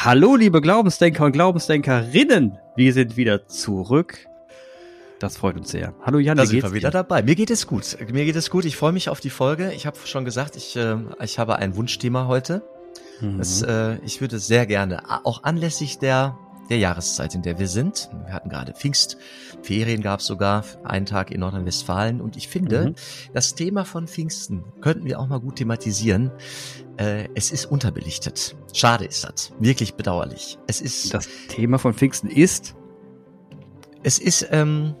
Hallo, liebe Glaubensdenker und Glaubensdenkerinnen. Wir sind wieder zurück. Das freut uns sehr. Hallo Jan, da sind wir wieder dabei. Mir geht es gut. Mir geht es gut. Ich freue mich auf die Folge. Ich habe schon gesagt, ich, äh, ich habe ein Wunschthema heute. Mhm. Das, äh, ich würde sehr gerne, auch anlässlich der der Jahreszeit, in der wir sind. Wir hatten gerade Pfingstferien, gab es sogar einen Tag in Nordrhein-Westfalen. Und ich finde, mhm. das Thema von Pfingsten könnten wir auch mal gut thematisieren. Äh, es ist unterbelichtet. Schade ist das. Wirklich bedauerlich. Es ist. Das Thema von Pfingsten ist? Es ist, ähm,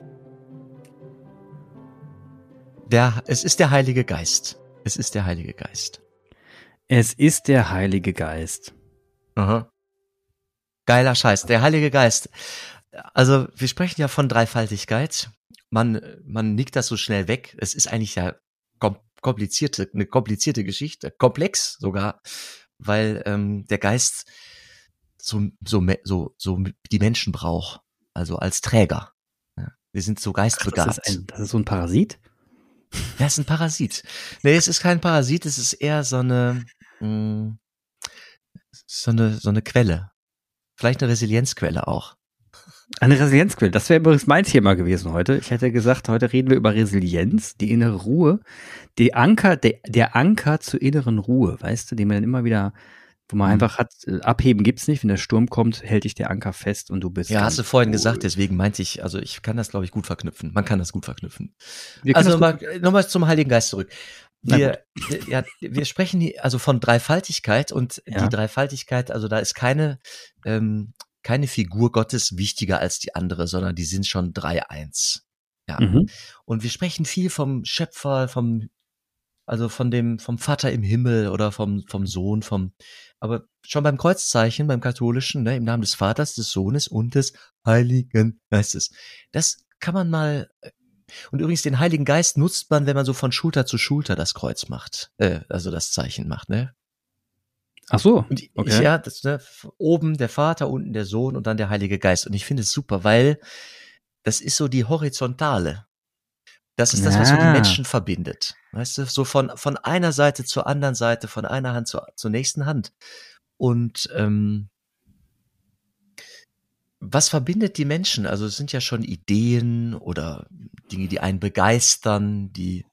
der, es ist der Heilige Geist. Es ist der Heilige Geist. Es ist der Heilige Geist. Aha. Geiler Scheiß. Der Heilige Geist. Also, wir sprechen ja von Dreifaltigkeit. Man, man nickt das so schnell weg. Es ist eigentlich ja komplizierte, eine komplizierte Geschichte. Komplex sogar. Weil, ähm, der Geist so, so, so, so die Menschen braucht. Also als Träger. Ja, wir sind so geistbegabt. Ach, das, ist ein, das ist so ein Parasit? Ja, es ist ein Parasit. Nee, es ist kein Parasit, es ist eher so eine, mh, hm, so eine, so eine Quelle. Vielleicht eine Resilienzquelle auch. Eine Resilienzquelle, das wäre übrigens mein Thema gewesen heute. Ich hätte gesagt, heute reden wir über Resilienz, die innere Ruhe, die Anker, der, der Anker zur inneren Ruhe, weißt du, den man dann immer wieder, wo man mhm. einfach hat, äh, abheben gibt's nicht, wenn der Sturm kommt, hält dich der Anker fest und du bist. Ja, hast du vorhin ruhig. gesagt, deswegen meinte ich, also ich kann das, glaube ich, gut verknüpfen. Man kann das gut verknüpfen. also nochmal noch zum Heiligen Geist zurück. Wir, ja, wir sprechen hier also von Dreifaltigkeit und ja. die Dreifaltigkeit, also da ist keine, ähm, keine Figur Gottes wichtiger als die andere, sondern die sind schon drei eins. Ja. Mhm. Und wir sprechen viel vom Schöpfer, vom, also von dem, vom Vater im Himmel oder vom, vom Sohn, vom, aber schon beim Kreuzzeichen, beim katholischen, ne, im Namen des Vaters, des Sohnes und des Heiligen Geistes. Das kann man mal äh, und übrigens den Heiligen Geist nutzt man, wenn man so von Schulter zu Schulter das Kreuz macht, äh, also das Zeichen macht, ne? Ach so. Und okay. ich, ja, das, ne, oben der Vater, unten der Sohn und dann der Heilige Geist. Und ich finde es super, weil das ist so die Horizontale. Das ist das, was so die Menschen verbindet. Weißt du, so von, von einer Seite zur anderen Seite, von einer Hand zur, zur nächsten Hand. Und ähm, was verbindet die Menschen? Also es sind ja schon Ideen oder Dinge, die einen begeistern, die,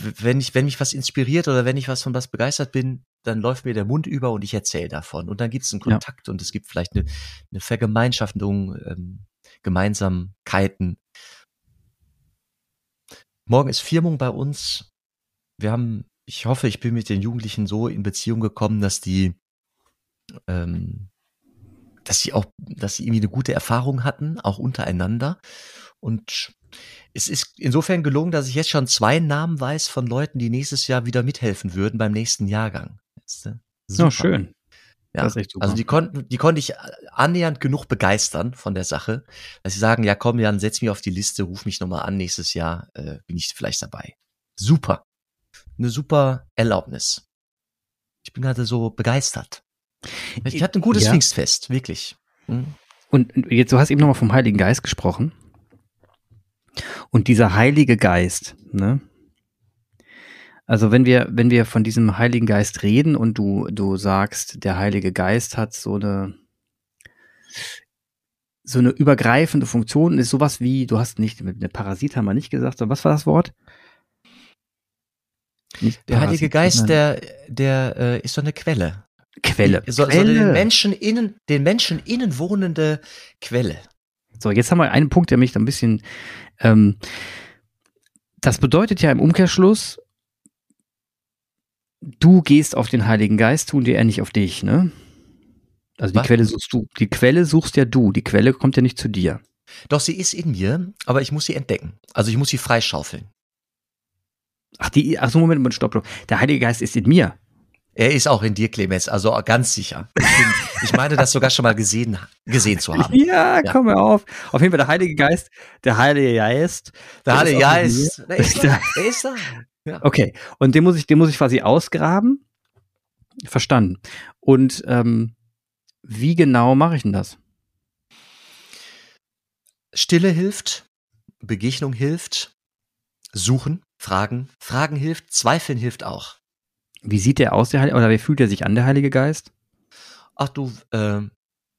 wenn ich, wenn mich was inspiriert oder wenn ich was von was begeistert bin, dann läuft mir der Mund über und ich erzähle davon. Und dann gibt es einen Kontakt ja. und es gibt vielleicht eine, eine Vergemeinschaftung, ähm, Gemeinsamkeiten. Morgen ist Firmung bei uns. Wir haben, ich hoffe, ich bin mit den Jugendlichen so in Beziehung gekommen, dass die ähm, dass sie auch, dass sie irgendwie eine gute Erfahrung hatten, auch untereinander. Und es ist insofern gelungen, dass ich jetzt schon zwei Namen weiß von Leuten, die nächstes Jahr wieder mithelfen würden beim nächsten Jahrgang. Super. Oh, schön. Ja, also die konnten, die konnte ich annähernd genug begeistern von der Sache, dass sie sagen, ja komm, Jan, setz mich auf die Liste, ruf mich nochmal an, nächstes Jahr äh, bin ich vielleicht dabei. Super. Eine super Erlaubnis. Ich bin gerade so begeistert. Ich hatte ein gutes ja. Pfingstfest, wirklich. Mhm. Und jetzt, du hast eben nochmal vom Heiligen Geist gesprochen. Und dieser Heilige Geist, ne? Also wenn wir, wenn wir von diesem Heiligen Geist reden und du, du sagst, der Heilige Geist hat so eine, so eine übergreifende Funktion, ist sowas wie, du hast nicht, mit eine Parasit haben wir nicht gesagt, sondern was war das Wort? Nicht der Parasit, Heilige Geist, der, der äh, ist so eine Quelle. Quelle. So, Quelle. So den Menschen innen, den Menschen innen wohnende Quelle. So, jetzt haben wir einen Punkt, der mich da ein bisschen, ähm, das bedeutet ja im Umkehrschluss, du gehst auf den Heiligen Geist, tun die er nicht auf dich, ne? Also die Was? Quelle suchst du, die Quelle suchst ja du, die Quelle kommt ja nicht zu dir. Doch, sie ist in mir, aber ich muss sie entdecken. Also ich muss sie freischaufeln. Ach, die, ach so, Moment, Moment, stopp, stopp. Der Heilige Geist ist in mir. Er ist auch in dir, Clemens, also ganz sicher. Ich, bin, ich meine, das sogar schon mal gesehen, gesehen zu haben. Ja, ja, komm mal auf. Auf jeden Fall der Heilige Geist, der Heilige Geist. Der Heilige Geist, der ist da. Der ist da. Ja. Okay, und den muss ich, den muss ich quasi ausgraben. Verstanden. Und ähm, wie genau mache ich denn das? Stille hilft, Begegnung hilft, Suchen, Fragen, Fragen hilft, Zweifeln hilft auch. Wie sieht der aus, der Heilige, oder wie fühlt er sich an, der Heilige Geist? Ach du, äh,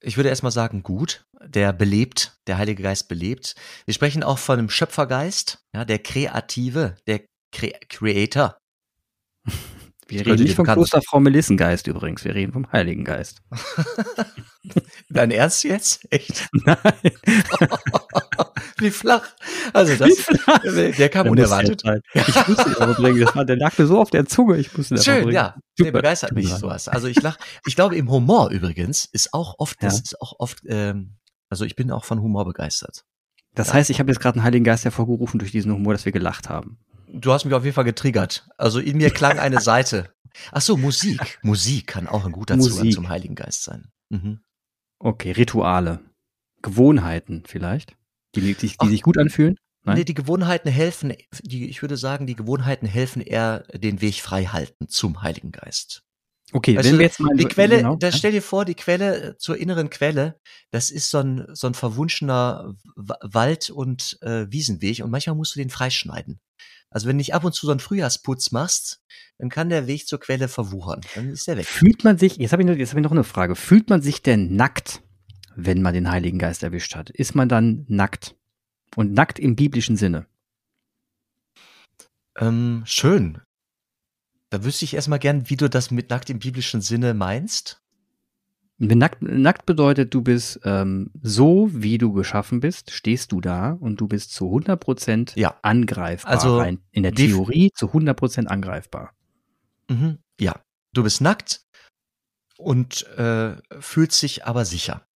ich würde erstmal sagen, gut. Der belebt, der Heilige Geist belebt. Wir sprechen auch von einem Schöpfergeist, ja, der Kreative, der Cre Creator. Wir reden nicht vom Klosterfrau Melissengeist übrigens, wir reden vom Heiligen Geist. Dein Ernst jetzt? Echt? Nein. Wie flach. Also das, flach. der kam der unerwartet. Halt. Ich musste ihn aber bringen. Das war, der lag mir so auf der Zunge. Ich musste Schön, ja. Der begeistert mich sowas. Also ich lach, ich glaube im Humor übrigens ist auch oft, das ja. ist auch oft, ähm, also ich bin auch von Humor begeistert. Das ja. heißt, ich habe jetzt gerade einen Heiligen Geist hervorgerufen durch diesen Humor, dass wir gelacht haben. Du hast mich auf jeden Fall getriggert. Also in mir klang eine Seite. Ach so, Musik. Musik kann auch ein guter Musik. Zugang zum Heiligen Geist sein. Mhm. Okay, Rituale. Gewohnheiten vielleicht, die, die, die, die sich gut anfühlen. Nein? Nee, die Gewohnheiten helfen, die, ich würde sagen, die Gewohnheiten helfen eher den Weg frei halten zum Heiligen Geist. Okay, weißt wenn wir jetzt mal die Quelle, genau, da stell dir vor, die Quelle zur inneren Quelle, das ist so ein so ein verwunschener Wald und äh, Wiesenweg und manchmal musst du den freischneiden. Also wenn du nicht ab und zu so einen Frühjahrsputz machst, dann kann der Weg zur Quelle verwuchern. Dann ist der weg. Fühlt man sich, jetzt habe ich, noch, jetzt hab ich noch eine Frage, fühlt man sich denn nackt, wenn man den Heiligen Geist erwischt hat? Ist man dann nackt? Und nackt im biblischen Sinne? Ähm, schön. Da wüsste ich erstmal gern, wie du das mit nackt im biblischen Sinne meinst. Nackt, nackt bedeutet, du bist ähm, so, wie du geschaffen bist, stehst du da und du bist zu 100% ja. angreifbar. Also rein, in der Theorie zu 100% angreifbar. Mhm. Ja, du bist nackt und äh, fühlst sich aber sicher.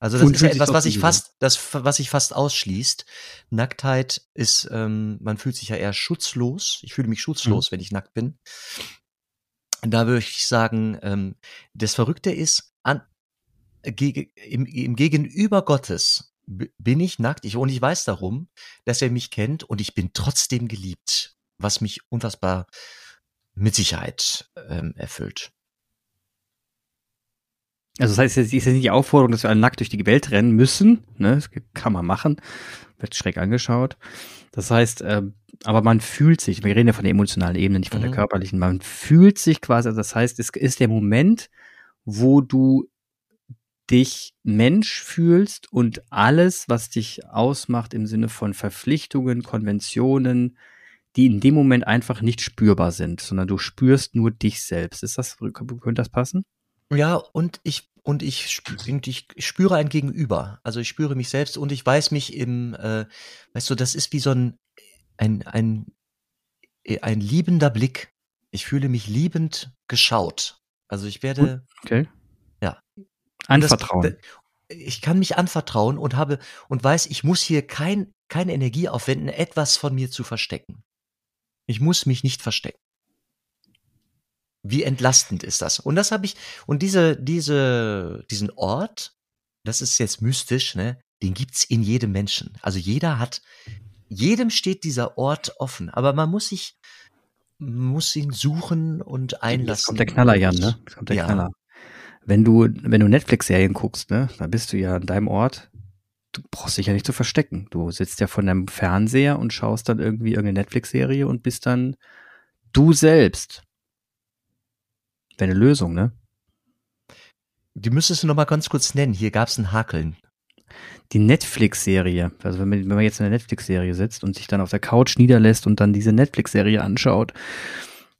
Also das und ist ja etwas, was ich fast, das, was sich fast ausschließt. Nacktheit ist, ähm, man fühlt sich ja eher schutzlos. Ich fühle mich schutzlos, mhm. wenn ich nackt bin. Da würde ich sagen, ähm, das Verrückte ist, an, gege, im, im Gegenüber Gottes bin ich nackt ich, und ich weiß darum, dass er mich kennt und ich bin trotzdem geliebt, was mich unfassbar mit Sicherheit ähm, erfüllt. Also das heißt, es ist jetzt nicht die Aufforderung, dass wir alle nackt durch die Welt rennen müssen. Ne? Das kann man machen. Wird schräg angeschaut. Das heißt, äh, aber man fühlt sich, wir reden ja von der emotionalen Ebene, nicht von mhm. der körperlichen, man fühlt sich quasi, also das heißt, es ist der Moment, wo du dich Mensch fühlst und alles, was dich ausmacht im Sinne von Verpflichtungen, Konventionen, die in dem Moment einfach nicht spürbar sind, sondern du spürst nur dich selbst. Ist das, könnte das passen? Ja, und ich, und ich, ich spüre ein Gegenüber. Also ich spüre mich selbst und ich weiß mich im, äh, weißt du, das ist wie so ein, ein, ein, ein liebender Blick. Ich fühle mich liebend geschaut. Also ich werde. Okay. Ja. Anvertrauen. Das, ich kann mich anvertrauen und habe und weiß, ich muss hier kein, keine Energie aufwenden, etwas von mir zu verstecken. Ich muss mich nicht verstecken. Wie entlastend ist das? Und das habe ich, und diese, diese, diesen Ort, das ist jetzt mystisch, ne? Den gibt's in jedem Menschen. Also jeder hat, jedem steht dieser Ort offen. Aber man muss sich, muss ihn suchen und einlassen. Das kommt der Knaller, Jan, ne? Das kommt der ja. Knaller. Wenn du, wenn du Netflix-Serien guckst, ne, da bist du ja an deinem Ort. Du brauchst dich ja nicht zu verstecken. Du sitzt ja von deinem Fernseher und schaust dann irgendwie irgendeine Netflix-Serie und bist dann du selbst. Wäre eine Lösung, ne? Die müsstest du noch mal ganz kurz nennen. Hier gab es ein Hakeln die Netflix-Serie. Also wenn man, wenn man jetzt in der Netflix-Serie sitzt und sich dann auf der Couch niederlässt und dann diese Netflix-Serie anschaut,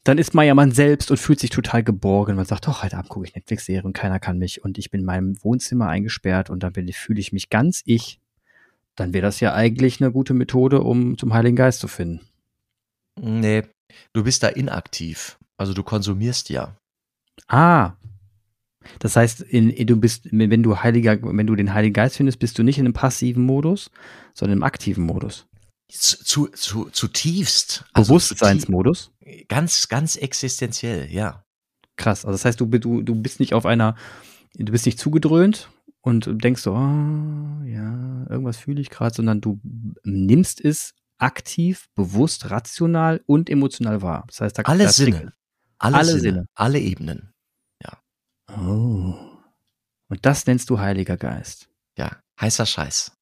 dann ist man ja man selbst und fühlt sich total geborgen. Man sagt, doch, heute Abend gucke ich Netflix-Serie und keiner kann mich und ich bin in meinem Wohnzimmer eingesperrt und dann fühle ich mich ganz ich. Dann wäre das ja eigentlich eine gute Methode, um zum Heiligen Geist zu finden. Nee, du bist da inaktiv. Also du konsumierst ja. Ah, das heißt, in, in, du bist, wenn du Heiliger, wenn du den Heiligen Geist findest, bist du nicht in einem passiven Modus, sondern im aktiven Modus. Zu, zu, zutiefst. Also Bewusstseinsmodus? Ganz, ganz existenziell, ja. Krass. Also das heißt, du, du, du bist nicht auf einer, du bist nicht zugedröhnt und denkst so, oh, ja, irgendwas fühle ich gerade, sondern du nimmst es aktiv, bewusst, rational und emotional wahr. Das heißt, da, alle Sinne. Alle, alle Sinne, Sinne, alle Ebenen. Oh. Und das nennst du Heiliger Geist. Ja, heißer Scheiß.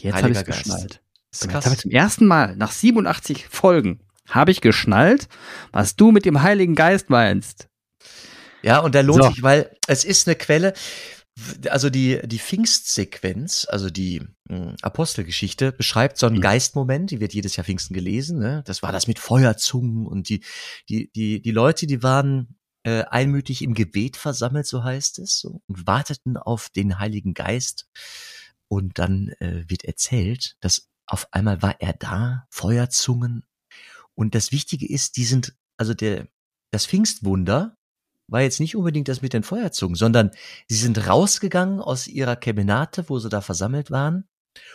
Jetzt habe ich geschnallt. Jetzt habe ich zum ersten Mal nach 87 Folgen habe ich geschnallt, was du mit dem Heiligen Geist meinst. Ja, und der lohnt so. sich, weil es ist eine Quelle, also die, die Pfingstsequenz, also die mh, hm, Apostelgeschichte, beschreibt so einen mhm. Geistmoment, die wird jedes Jahr Pfingsten gelesen, ne? Das war das mit Feuerzungen und die, die, die, die Leute, die waren äh, einmütig im Gebet versammelt, so heißt es, so, und warteten auf den Heiligen Geist. Und dann äh, wird erzählt, dass auf einmal war er da, Feuerzungen. Und das Wichtige ist, die sind, also der, das Pfingstwunder war jetzt nicht unbedingt das mit den Feuerzungen, sondern sie sind rausgegangen aus ihrer Kemenate, wo sie da versammelt waren,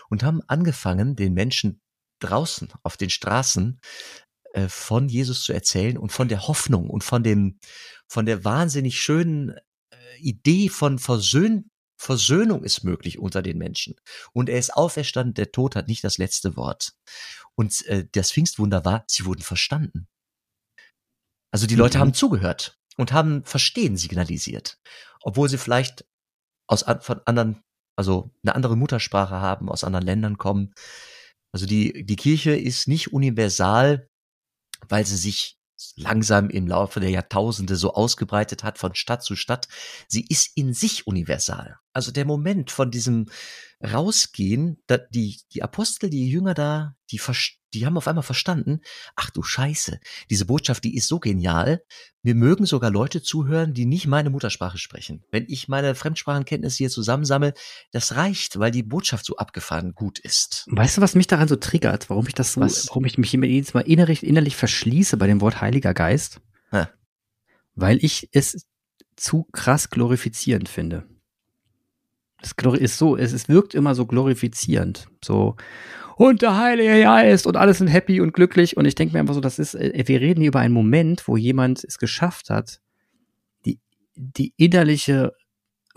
und haben angefangen, den Menschen draußen auf den Straßen äh, von Jesus zu erzählen und von der Hoffnung und von dem, von der wahnsinnig schönen äh, Idee von Versöhn, Versöhnung ist möglich unter den Menschen. Und er ist auferstanden, der Tod hat nicht das letzte Wort. Und äh, das Pfingstwunder war, sie wurden verstanden. Also die Leute mhm. haben zugehört und haben Verstehen signalisiert, obwohl sie vielleicht aus von anderen, also eine andere Muttersprache haben, aus anderen Ländern kommen. Also die, die Kirche ist nicht universal, weil sie sich langsam im Laufe der Jahrtausende so ausgebreitet hat von Stadt zu Stadt. Sie ist in sich universal. Also der Moment von diesem Rausgehen, die, die Apostel, die Jünger da, die, die haben auf einmal verstanden, ach du Scheiße, diese Botschaft, die ist so genial. Mir mögen sogar Leute zuhören, die nicht meine Muttersprache sprechen. Wenn ich meine Fremdsprachenkenntnisse hier zusammensammle, das reicht, weil die Botschaft so abgefahren gut ist. Weißt du, was mich daran so triggert? Warum ich das so, was? warum ich mich jedes Mal innerlich, innerlich verschließe bei dem Wort Heiliger Geist? Ha. Weil ich es zu krass glorifizierend finde. Es ist so, es, es wirkt immer so glorifizierend. So, und der Heilige Geist und alles sind happy und glücklich. Und ich denke mir einfach so, das ist, äh, wir reden hier über einen Moment, wo jemand es geschafft hat, die, die innerliche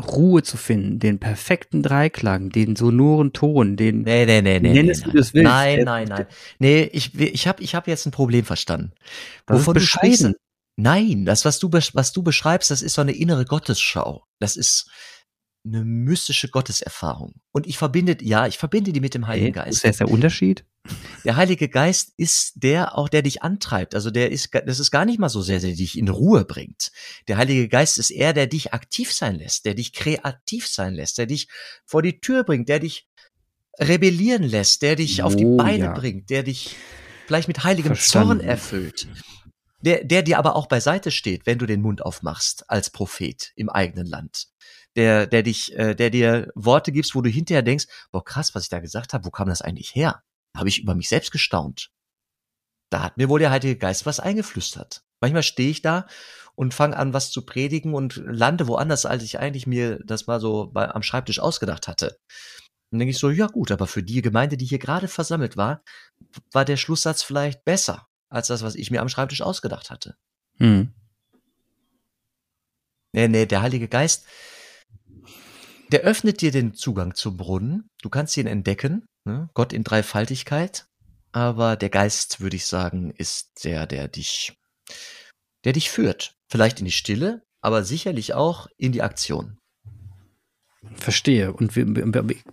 Ruhe zu finden, den perfekten Dreiklang, den sonoren Ton, den nee, nee, nee, nee, nee, es, wie du es willst. Nein, nein, nein. Nee, ich, ich habe ich hab jetzt ein Problem verstanden. Das Wovon ist bescheiden. Nein, das, was du, was du beschreibst, das ist so eine innere Gottesschau. Das ist, eine mystische Gotteserfahrung. Und ich verbinde, ja, ich verbinde die mit dem Heiligen Geist. Ist das der Unterschied? Der Heilige Geist ist der auch, der dich antreibt. Also der ist, das ist gar nicht mal so sehr, der dich in Ruhe bringt. Der Heilige Geist ist er, der dich aktiv sein lässt, der dich kreativ sein lässt, der dich vor die Tür bringt, der dich rebellieren lässt, der dich oh, auf die oh, Beine ja. bringt, der dich vielleicht mit heiligem Verstanden. Zorn erfüllt. Der, der dir aber auch beiseite steht, wenn du den Mund aufmachst als Prophet im eigenen Land der, der dich, äh, der dir Worte gibst, wo du hinterher denkst, boah, krass, was ich da gesagt habe, wo kam das eigentlich her? Habe ich über mich selbst gestaunt. Da hat mir wohl der Heilige Geist was eingeflüstert. Manchmal stehe ich da und fange an, was zu predigen und lande woanders, als ich eigentlich mir das mal so bei, am Schreibtisch ausgedacht hatte. Dann denke ich so, ja gut, aber für die Gemeinde, die hier gerade versammelt war, war der Schlusssatz vielleicht besser als das, was ich mir am Schreibtisch ausgedacht hatte. Hm. Nee, nee, der Heilige Geist, der öffnet dir den Zugang zum Brunnen. Du kannst ihn entdecken. Ne? Gott in Dreifaltigkeit. Aber der Geist, würde ich sagen, ist der, der dich, der dich führt. Vielleicht in die Stille, aber sicherlich auch in die Aktion. Verstehe. Und wie,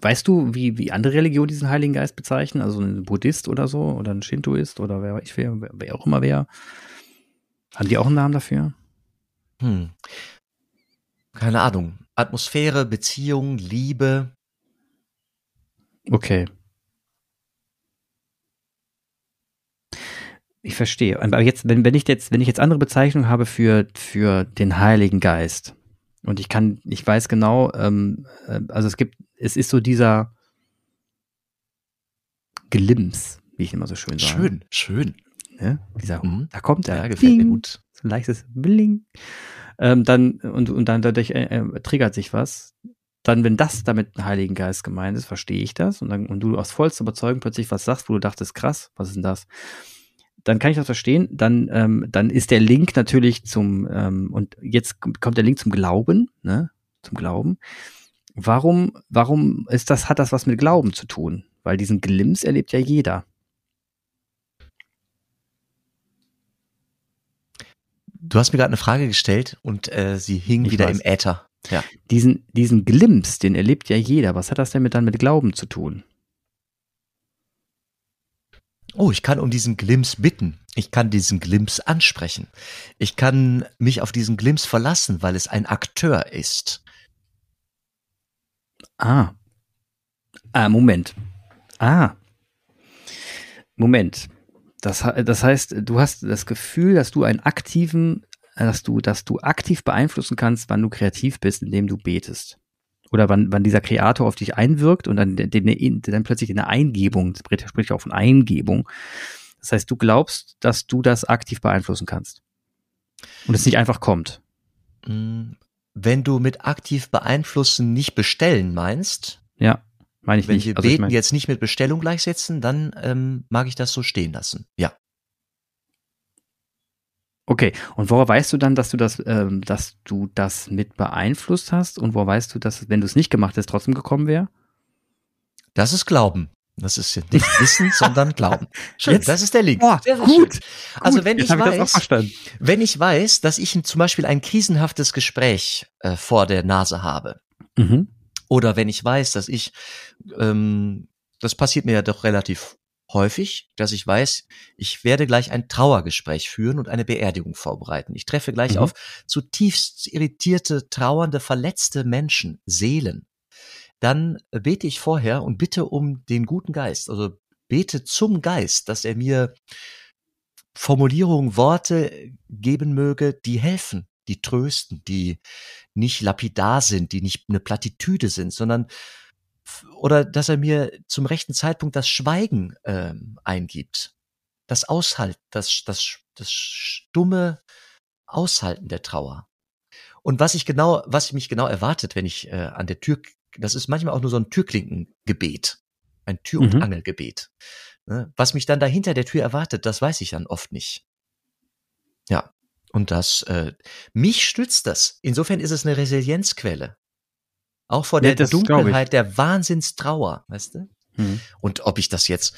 weißt du, wie, wie andere Religionen diesen Heiligen Geist bezeichnen? Also ein Buddhist oder so oder ein Shintoist oder wer, ich, wer, wer auch immer wer. Haben die auch einen Namen dafür? Hm. Keine Ahnung. Atmosphäre, Beziehung, Liebe. Okay. Ich verstehe. Aber jetzt, wenn, wenn ich jetzt, wenn ich jetzt andere Bezeichnungen habe für, für den Heiligen Geist und ich kann, ich weiß genau, ähm, äh, also es gibt, es ist so dieser Glimps, wie ich immer so schön sage. Schön, schön. Ne? Dieser, mhm. da kommt er. Ja, gefällt Bling, mir gut. So ein leichtes Bling ähm, dann und, und dann dadurch äh, äh, triggert sich was. Dann, wenn das damit ein Heiligen Geist gemeint ist, verstehe ich das und dann und du aus vollster Überzeugung plötzlich was sagst, wo du dachtest, krass, was ist denn das? Dann kann ich das verstehen. Dann, ähm, dann ist der Link natürlich zum ähm, und jetzt kommt der Link zum Glauben, ne? Zum Glauben. Warum, warum ist das, hat das was mit Glauben zu tun? Weil diesen Glimps erlebt ja jeder. Du hast mir gerade eine Frage gestellt und äh, sie hing ich wieder weiß. im Äther. Ja. Diesen, diesen Glimps, den erlebt ja jeder. Was hat das denn mit dann mit Glauben zu tun? oh, ich kann um diesen Glimps bitten. Ich kann diesen Glimps ansprechen. Ich kann mich auf diesen Glimps verlassen, weil es ein Akteur ist. Ah. Ah, Moment. Ah. Moment. Das, das heißt, du hast das Gefühl, dass du einen aktiven, dass du, dass du aktiv beeinflussen kannst, wann du kreativ bist, indem du betest. Oder wann, wann dieser Kreator auf dich einwirkt und dann, den, dann plötzlich eine Eingebung, spricht auch von Eingebung. Das heißt, du glaubst, dass du das aktiv beeinflussen kannst. Und es nicht einfach kommt. Hm, wenn du mit aktiv beeinflussen nicht bestellen meinst. Ja, meine ich wenn nicht. Wenn wir also beten ich mein, jetzt nicht mit Bestellung gleichsetzen, dann ähm, mag ich das so stehen lassen. Ja. Okay, und woher weißt du dann, dass du das, ähm, dass du das mit beeinflusst hast? Und woher weißt du, dass, wenn du es nicht gemacht hättest, trotzdem gekommen wäre? Das ist Glauben. Das ist nicht Wissen, sondern Glauben. Schön, Jetzt? das ist der Link. Oh, sehr, sehr gut. Schön. Also wenn ich, weiß, ich wenn ich weiß, dass ich zum Beispiel ein krisenhaftes Gespräch äh, vor der Nase habe, mhm. Oder wenn ich weiß, dass ich, ähm, das passiert mir ja doch relativ häufig, dass ich weiß, ich werde gleich ein Trauergespräch führen und eine Beerdigung vorbereiten. Ich treffe gleich mhm. auf zutiefst irritierte, trauernde, verletzte Menschen, Seelen. Dann bete ich vorher und bitte um den guten Geist, also bete zum Geist, dass er mir Formulierungen, Worte geben möge, die helfen, die trösten, die nicht lapidar sind, die nicht eine Plattitüde sind, sondern oder dass er mir zum rechten Zeitpunkt das Schweigen ähm, eingibt, das Aushalten, das, das, das stumme Aushalten der Trauer. Und was ich genau, was mich genau erwartet, wenn ich äh, an der Tür, das ist manchmal auch nur so ein Türklinkengebet, ein Tür- und mhm. Angelgebet. Ne? Was mich dann dahinter der Tür erwartet, das weiß ich dann oft nicht. Ja, und das, äh, mich stützt das. Insofern ist es eine Resilienzquelle. Auch vor der ja, Dunkelheit, der Wahnsinnstrauer, weißt du? Mhm. Und ob ich das jetzt,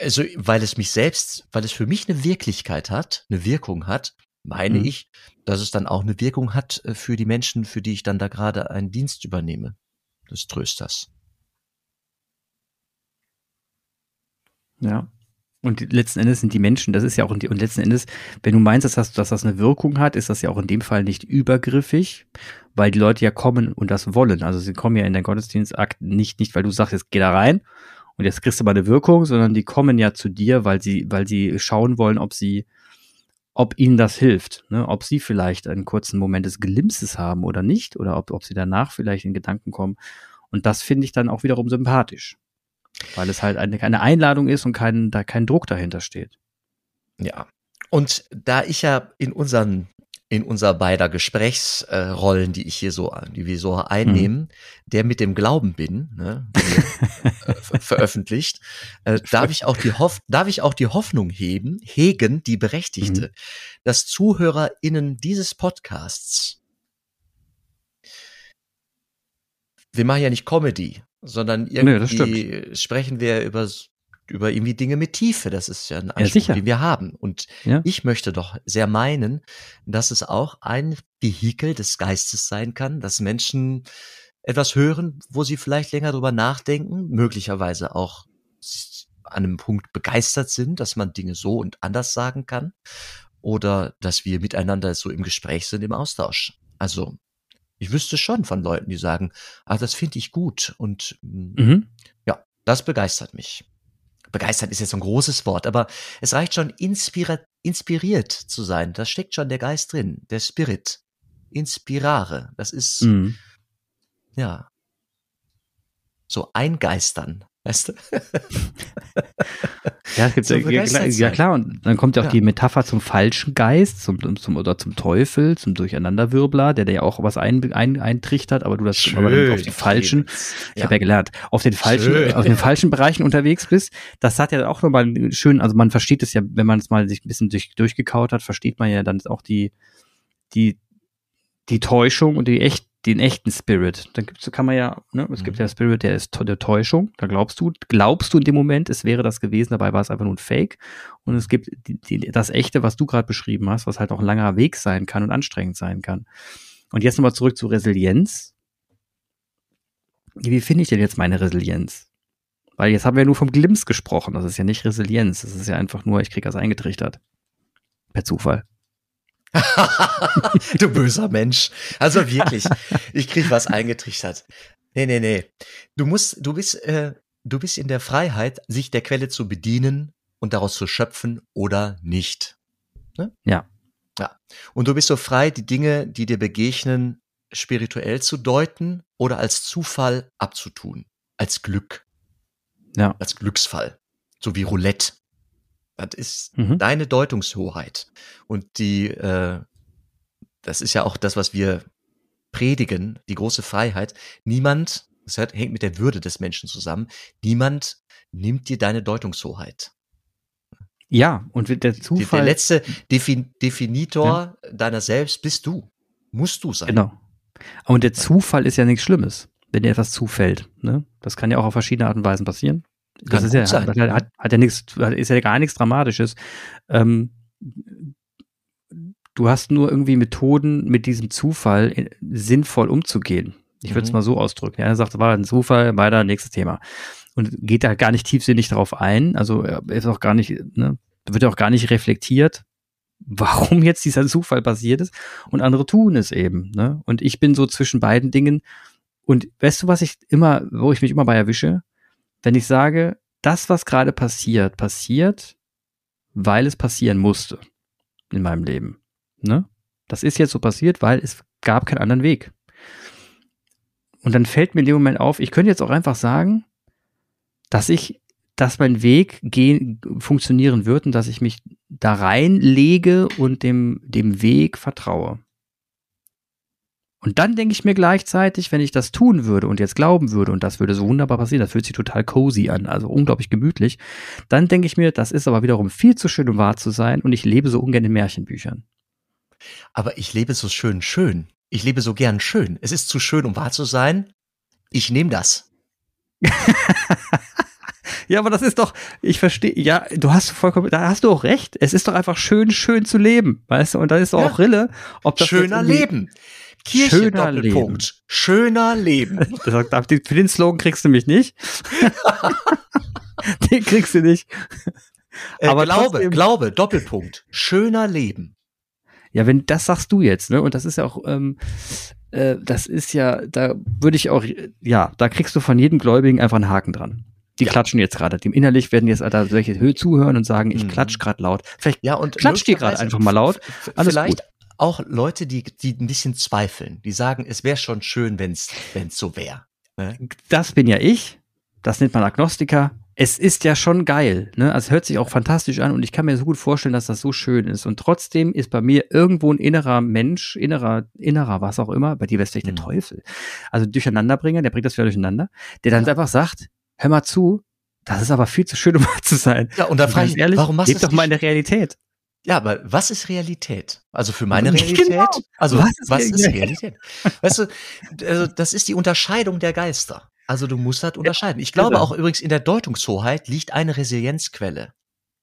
also, weil es mich selbst, weil es für mich eine Wirklichkeit hat, eine Wirkung hat, meine mhm. ich, dass es dann auch eine Wirkung hat äh, für die Menschen, für die ich dann da gerade einen Dienst übernehme, des Trösters. Ja. Und letzten Endes sind die Menschen, das ist ja auch, und letzten Endes, wenn du meinst, dass das, dass das eine Wirkung hat, ist das ja auch in dem Fall nicht übergriffig, weil die Leute ja kommen und das wollen. Also sie kommen ja in den Gottesdienstakt nicht, nicht, weil du sagst, jetzt geh da rein und jetzt kriegst du mal eine Wirkung, sondern die kommen ja zu dir, weil sie, weil sie schauen wollen, ob sie, ob ihnen das hilft, ne? ob sie vielleicht einen kurzen Moment des Glimpses haben oder nicht, oder ob, ob sie danach vielleicht in Gedanken kommen. Und das finde ich dann auch wiederum sympathisch. Weil es halt eine, eine Einladung ist und kein, da kein Druck dahinter steht. Ja. Und da ich ja in unseren in unser beider Gesprächsrollen, die ich hier so, die wir so einnehmen, mhm. der mit dem Glauben bin, ne, äh, veröffentlicht, äh, darf ich auch die Hoff darf ich auch die Hoffnung heben, hegen, die berechtigte, mhm. dass ZuhörerInnen dieses Podcasts, wir machen ja nicht Comedy, sondern irgendwie nee, sprechen wir über, über irgendwie Dinge mit Tiefe. Das ist ja ein Anspruch, ja, den wir haben. Und ja. ich möchte doch sehr meinen, dass es auch ein Vehikel des Geistes sein kann, dass Menschen etwas hören, wo sie vielleicht länger drüber nachdenken, möglicherweise auch an einem Punkt begeistert sind, dass man Dinge so und anders sagen kann oder dass wir miteinander so im Gespräch sind, im Austausch. Also ich wüsste schon von Leuten, die sagen, ah, das finde ich gut und mm, mhm. ja, das begeistert mich. Begeistert ist jetzt ein großes Wort, aber es reicht schon, inspiriert, inspiriert zu sein. Da steckt schon der Geist drin, der Spirit. Inspirare. Das ist, mhm. ja, so eingeistern. Weißt du? ja, es gibt so ja, ja, klar, und dann kommt ja auch ja. die Metapher zum falschen Geist, zum, zum, oder zum Teufel, zum Durcheinanderwirbler, der, der ja auch was ein, ein, eintrichtert, aber du das Schön, aber auf die falschen, ich ja. habe ja gelernt, auf den falschen, Schön. auf den falschen Bereichen unterwegs bist. Das hat ja auch nochmal schön, also man versteht es ja, wenn man es mal sich ein bisschen durch, durchgekaut hat, versteht man ja dann auch die, die, die Täuschung und die echt den echten Spirit. Dann gibt's, kann man ja, ne, es mhm. gibt ja Spirit, der ist der Täuschung. Da glaubst du, glaubst du in dem Moment, es wäre das gewesen, dabei war es einfach nur ein Fake. Und es gibt die, die, das Echte, was du gerade beschrieben hast, was halt auch ein langer Weg sein kann und anstrengend sein kann. Und jetzt nochmal zurück zu Resilienz. Wie finde ich denn jetzt meine Resilienz? Weil jetzt haben wir nur vom Glimps gesprochen. Das ist ja nicht Resilienz. Das ist ja einfach nur, ich krieg das eingetrichtert. Per Zufall. du böser Mensch. Also wirklich, ich krieg was eingetrichtert. Nee, nee, nee. Du musst, du bist, äh, du bist in der Freiheit, sich der Quelle zu bedienen und daraus zu schöpfen oder nicht. Ne? Ja. Ja. Und du bist so frei, die Dinge, die dir begegnen, spirituell zu deuten oder als Zufall abzutun. Als Glück. Ja. Als Glücksfall. So wie Roulette. Das ist mhm. deine Deutungshoheit. Und die, äh, das ist ja auch das, was wir predigen, die große Freiheit. Niemand, das hängt mit der Würde des Menschen zusammen, niemand nimmt dir deine Deutungshoheit. Ja, und der Zufall. Der letzte Defin Definitor ja. deiner selbst bist du. Musst du sein. Genau. Und der Zufall ist ja nichts Schlimmes, wenn dir etwas zufällt. Ne? Das kann ja auch auf verschiedene Arten und Weisen passieren. Das ist ja, hat, hat, hat, ja nichts, ist ja gar nichts Dramatisches. Ähm, du hast nur irgendwie Methoden, mit diesem Zufall in, sinnvoll umzugehen. Ich würde es mhm. mal so ausdrücken. Er sagt, war ein Zufall, weiter, nächstes Thema. Und geht da gar nicht tiefsinnig darauf ein. Also er ist auch gar nicht, ne, wird auch gar nicht reflektiert, warum jetzt dieser Zufall passiert ist. Und andere tun es eben. Ne? Und ich bin so zwischen beiden Dingen. Und weißt du, was ich immer, wo ich mich immer bei erwische? Wenn ich sage, das, was gerade passiert, passiert, weil es passieren musste in meinem Leben. Ne? Das ist jetzt so passiert, weil es gab keinen anderen Weg. Und dann fällt mir in dem Moment auf, ich könnte jetzt auch einfach sagen, dass ich, dass mein Weg gehen, funktionieren wird und dass ich mich da reinlege und dem, dem Weg vertraue. Und dann denke ich mir gleichzeitig, wenn ich das tun würde und jetzt glauben würde, und das würde so wunderbar passieren, das fühlt sich total cozy an, also unglaublich gemütlich, dann denke ich mir, das ist aber wiederum viel zu schön, um wahr zu sein und ich lebe so ungern in Märchenbüchern. Aber ich lebe so schön schön. Ich lebe so gern schön. Es ist zu schön, um wahr zu sein. Ich nehme das. ja, aber das ist doch, ich verstehe, ja, du hast vollkommen, da hast du auch recht. Es ist doch einfach schön, schön zu leben, weißt du? Und da ist doch ja. auch Rille, ob das Schöner Leben. Kirche, Schöner Doppelpunkt. Leben. Schöner Leben. Für den Slogan kriegst du mich nicht. den kriegst du nicht. Äh, Aber Glaube, trotzdem, Glaube, Doppelpunkt. Schöner Leben. Ja, wenn das sagst du jetzt, ne? Und das ist ja auch, ähm, äh, das ist ja, da würde ich auch, ja, da kriegst du von jedem Gläubigen einfach einen Haken dran. Die ja. klatschen jetzt gerade. Dem innerlich werden jetzt da solche Höhe zuhören und sagen, ich mhm. klatsch gerade laut. Vielleicht ja, und klatscht die gerade einfach mal laut. Alles vielleicht, gut auch Leute, die, die ein bisschen zweifeln, die sagen, es wäre schon schön, wenn es so wäre. Ne? Das bin ja ich. Das nennt man Agnostiker. Es ist ja schon geil, ne? Also es hört sich auch fantastisch an und ich kann mir so gut vorstellen, dass das so schön ist. Und trotzdem ist bei mir irgendwo ein innerer Mensch, innerer, innerer was auch immer, bei dir wäre es vielleicht mhm. der Teufel. Also Durcheinanderbringer, der bringt das wieder durcheinander, der dann ja. einfach sagt, hör mal zu, das ist aber viel zu schön, um wahr zu sein. Ja, und da frage ich, ehrlich, warum machst du das doch mal in der Realität. Ja, aber was ist Realität? Also für meine Realität? Genau. Also was ist, was ist Realität? weißt du, also das ist die Unterscheidung der Geister. Also du musst halt unterscheiden. Ich glaube auch übrigens in der Deutungshoheit liegt eine Resilienzquelle.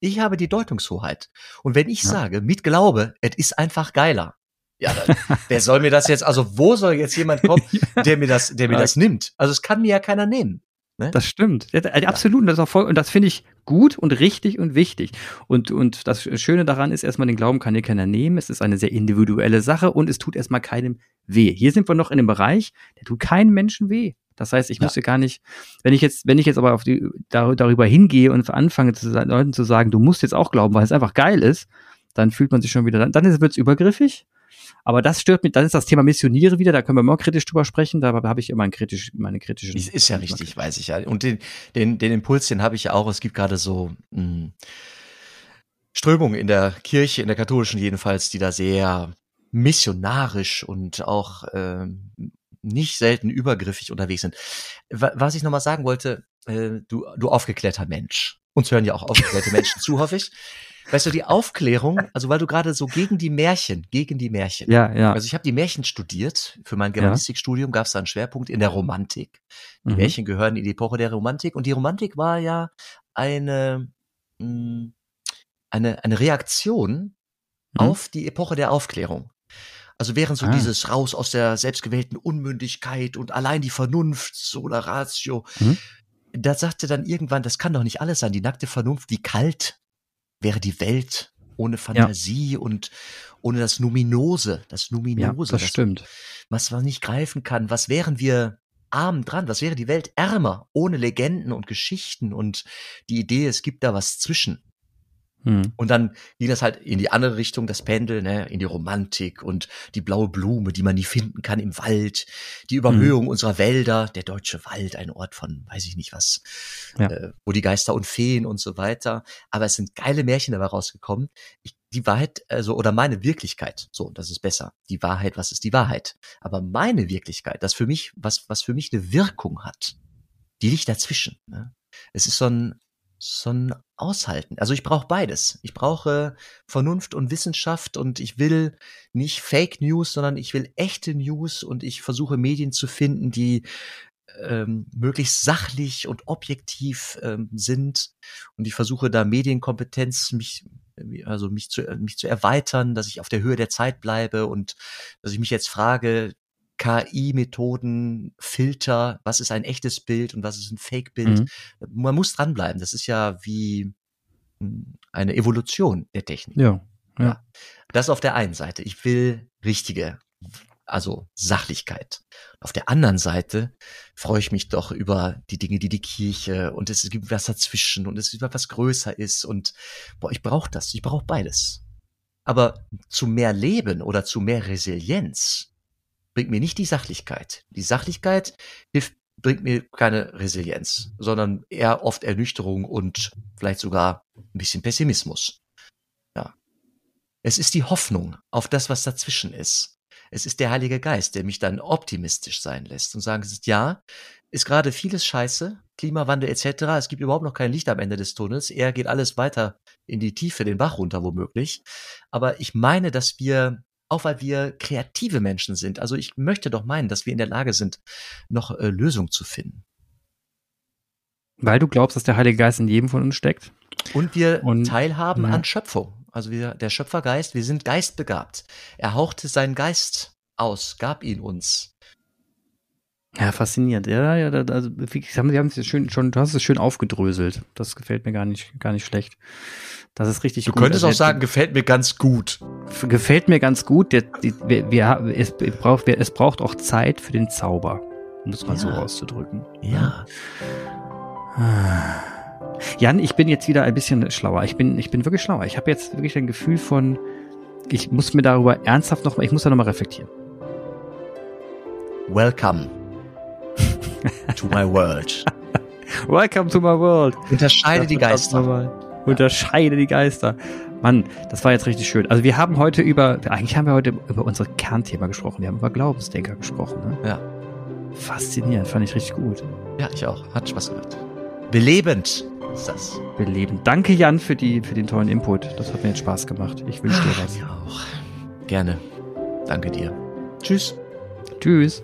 Ich habe die Deutungshoheit. Und wenn ich ja. sage, mit Glaube, es ist einfach geiler. Ja, dann, wer soll mir das jetzt, also wo soll jetzt jemand kommen, der mir das, der mir das nimmt? Also es kann mir ja keiner nehmen. Ne? Das stimmt. Ja, absolut. Und das, voll, und das finde ich gut und richtig und wichtig. Und, und das Schöne daran ist erstmal, den Glauben kann dir keiner nehmen. Es ist eine sehr individuelle Sache und es tut erstmal keinem weh. Hier sind wir noch in einem Bereich, der tut keinem Menschen weh. Das heißt, ich ja. müsste gar nicht, wenn ich jetzt, wenn ich jetzt aber auf die, darüber hingehe und anfange, zu, Leuten zu sagen, du musst jetzt auch glauben, weil es einfach geil ist, dann fühlt man sich schon wieder, dann, dann wird es übergriffig aber das stört mich, dann ist das Thema Missioniere wieder, da können wir mal kritisch drüber sprechen, da habe ich immer ein kritisch, meine kritische. Ist, ist ja richtig, weiß ich ja. Und den, den, den Impuls, den habe ich ja auch, es gibt gerade so mh, hm, Strömungen in der Kirche, in der katholischen jedenfalls, die da sehr missionarisch und auch äh, nicht selten übergriffig unterwegs sind. Was ich nochmal sagen wollte, äh, du, du aufgeklärter Mensch. Uns hören ja auch aufgeklärte Menschen zu, hoffe ich. Weißt du, die Aufklärung, also weil du gerade so gegen die Märchen, gegen die Märchen. Ja, ja. Also ich habe die Märchen studiert. Für mein Germanistikstudium gab es da einen Schwerpunkt in der Romantik. Die mhm. Märchen gehören in die Epoche der Romantik und die Romantik war ja eine, mh, hm, eine, eine Reaktion mhm. auf die Epoche der Aufklärung. Also während so ah. dieses raus aus der selbstgewählten Unmündigkeit und allein die Vernunft, Sola Ratio, mhm da sagte dann irgendwann, das kann doch nicht alles sein, die nackte Vernunft, wie kalt wäre die Welt ohne Fantasie ja. und ohne das Numinose, das Numinose. Ja, das, das stimmt. Was man nicht greifen kann. Was wären wir arm dran? Was wäre die Welt ärmer ohne Legenden und Geschichten und die Idee, es gibt da was zwischen? Hm. Und dann ging das halt in die andere Richtung, das Pendel, ne, in die Romantik und die blaue Blume, die man nie finden kann im Wald, die Überhöhung hm. unserer Wälder, der deutsche Wald, ein Ort von, weiß ich nicht was, ja. äh, wo die Geister und Feen und so weiter. Aber es sind geile Märchen dabei rausgekommen. Ich, die Wahrheit, also, oder meine Wirklichkeit, so, das ist besser. Die Wahrheit, was ist die Wahrheit? Aber meine Wirklichkeit, das für mich, was, was für mich eine Wirkung hat, die liegt dazwischen. Ne? Es ist so ein, so ein Aushalten. Also ich brauche beides. Ich brauche Vernunft und Wissenschaft und ich will nicht Fake News, sondern ich will echte News und ich versuche Medien zu finden, die ähm, möglichst sachlich und objektiv ähm, sind und ich versuche da Medienkompetenz mich also mich zu mich zu erweitern, dass ich auf der Höhe der Zeit bleibe und dass ich mich jetzt frage, KI-Methoden, Filter, was ist ein echtes Bild und was ist ein Fake-Bild. Mhm. Man muss dranbleiben. Das ist ja wie hm, eine Evolution der Technik. Ja, ja. ja. Das auf der einen Seite. Ich will richtige, also Sachlichkeit. Auf der anderen Seite freue ich mich doch über die Dinge, die die Kirche und es gibt was dazwischen und es gibt was größer ist und boah, ich brauche das. Ich brauche beides. Aber zu mehr Leben oder zu mehr Resilienz bringt mir nicht die Sachlichkeit. Die Sachlichkeit hilft, bringt mir keine Resilienz, sondern eher oft Ernüchterung und vielleicht sogar ein bisschen Pessimismus. Ja. Es ist die Hoffnung auf das, was dazwischen ist. Es ist der Heilige Geist, der mich dann optimistisch sein lässt und sagen, ja, ist gerade vieles scheiße, Klimawandel etc. Es gibt überhaupt noch kein Licht am Ende des Tunnels. Eher geht alles weiter in die Tiefe, den Bach runter womöglich. Aber ich meine, dass wir auch weil wir kreative Menschen sind. Also ich möchte doch meinen, dass wir in der Lage sind, noch äh, Lösungen zu finden. Weil du glaubst, dass der Heilige Geist in jedem von uns steckt. Und wir und, teilhaben ja. an Schöpfung. Also wir, der Schöpfergeist, wir sind geistbegabt. Er hauchte seinen Geist aus, gab ihn uns. Ja, faszinierend. Ja, ja, also, wir haben es schön, schon, du hast es schön aufgedröselt. Das gefällt mir gar nicht, gar nicht schlecht. Das ist richtig du gut. Du könntest also, auch sagen, gefällt mir ganz gut. Gefällt mir ganz gut. Der, die, wir, wir, es, braucht, es braucht auch Zeit für den Zauber, um es mal ja. so auszudrücken. Ja. Jan, ich bin jetzt wieder ein bisschen schlauer. Ich bin, ich bin wirklich schlauer. Ich habe jetzt wirklich ein Gefühl von, ich muss mir darüber ernsthaft nochmal, ich muss da nochmal reflektieren. Welcome to my world. Welcome to my world. Unterscheide die Geister. Unterscheide die Geister. Mann, das war jetzt richtig schön. Also wir haben heute über, eigentlich haben wir heute über unser Kernthema gesprochen. Wir haben über Glaubensdenker gesprochen. Ne? Ja. Faszinierend, fand ich richtig gut. Ja, ich auch. Hat Spaß gemacht. Belebend ist das. Belebend. Danke, Jan, für, die, für den tollen Input. Das hat mir jetzt Spaß gemacht. Ich wünsche dir was. Mir auch. Gerne. Danke dir. Tschüss. Tschüss.